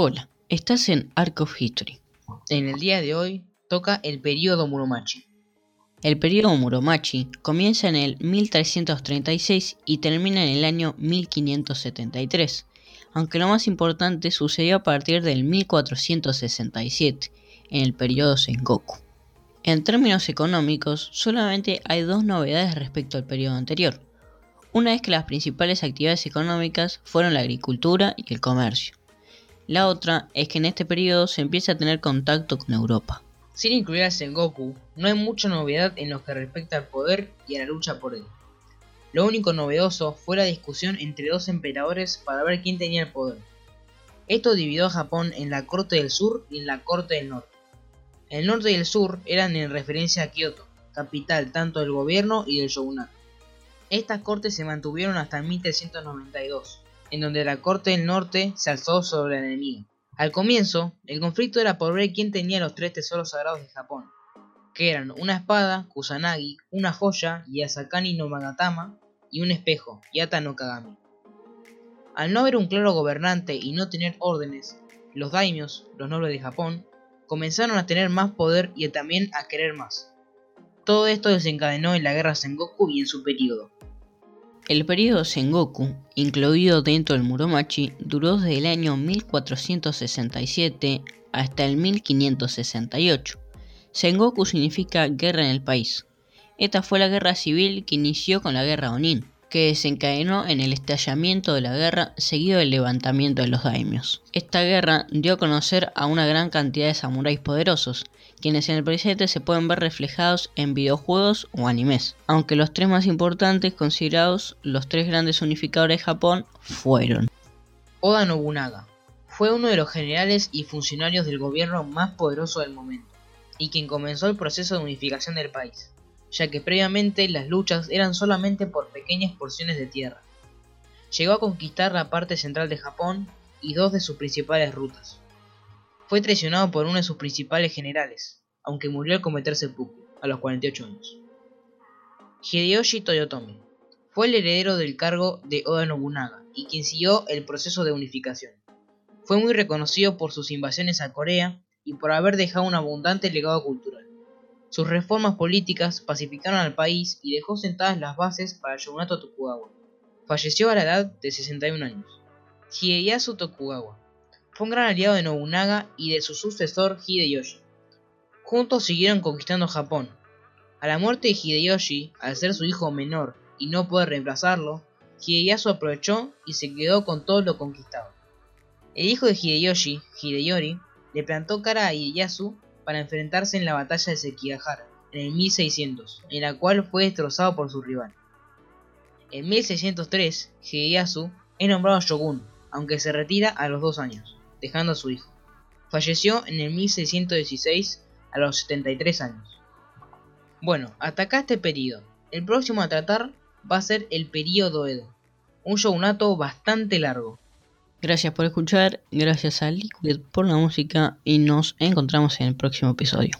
Hola, estás en Arc of History. En el día de hoy toca el periodo Muromachi. El periodo Muromachi comienza en el 1336 y termina en el año 1573, aunque lo más importante sucedió a partir del 1467, en el periodo Sengoku. En términos económicos, solamente hay dos novedades respecto al periodo anterior. Una es que las principales actividades económicas fueron la agricultura y el comercio. La otra es que en este periodo se empieza a tener contacto con Europa. Sin incluir a Sengoku, no hay mucha novedad en lo que respecta al poder y a la lucha por él. Lo único novedoso fue la discusión entre dos emperadores para ver quién tenía el poder. Esto dividió a Japón en la corte del sur y en la corte del norte. El norte y el sur eran en referencia a Kioto, capital tanto del gobierno y del shogunato. Estas cortes se mantuvieron hasta 1392, en donde la corte del norte se alzó sobre el enemigo. Al comienzo, el conflicto era por ver quién tenía los tres tesoros sagrados de Japón, que eran una espada, Kusanagi, una joya, Yasakani no Magatama, y un espejo, Yata no Kagami. Al no haber un claro gobernante y no tener órdenes, los daimios, los nobles de Japón, comenzaron a tener más poder y también a querer más. Todo esto desencadenó en la guerra Sengoku y en su periodo. El periodo Sengoku, incluido dentro del Muromachi, duró desde el año 1467 hasta el 1568. Sengoku significa guerra en el país. Esta fue la guerra civil que inició con la guerra Onin, que desencadenó en el estallamiento de la guerra seguido del levantamiento de los daimios. Esta guerra dio a conocer a una gran cantidad de samuráis poderosos, quienes en el presente se pueden ver reflejados en videojuegos o animes, aunque los tres más importantes considerados los tres grandes unificadores de Japón fueron Oda Nobunaga. Fue uno de los generales y funcionarios del gobierno más poderoso del momento, y quien comenzó el proceso de unificación del país, ya que previamente las luchas eran solamente por pequeñas porciones de tierra. Llegó a conquistar la parte central de Japón y dos de sus principales rutas. Fue traicionado por uno de sus principales generales, aunque murió al cometer seppuku, a los 48 años. Hideyoshi Toyotomi fue el heredero del cargo de Oda Nobunaga y quien siguió el proceso de unificación. Fue muy reconocido por sus invasiones a Corea y por haber dejado un abundante legado cultural. Sus reformas políticas pacificaron al país y dejó sentadas las bases para el shogunato Tokugawa. Falleció a la edad de 61 años. Hideyasu Tokugawa fue un gran aliado de Nobunaga y de su sucesor Hideyoshi. Juntos siguieron conquistando Japón. A la muerte de Hideyoshi, al ser su hijo menor y no poder reemplazarlo, Hideyasu aprovechó y se quedó con todo lo conquistado. El hijo de Hideyoshi, Hideyori, le plantó cara a Hideyasu para enfrentarse en la batalla de Sekigahara, en el 1600, en la cual fue destrozado por su rival. En 1603, Hideyasu es nombrado shogun, aunque se retira a los dos años dejando a su hijo. Falleció en el 1616 a los 73 años. Bueno, hasta acá este periodo. El próximo a tratar va a ser el periodo Edo, un shogunato bastante largo. Gracias por escuchar, gracias a Liquid por la música y nos encontramos en el próximo episodio.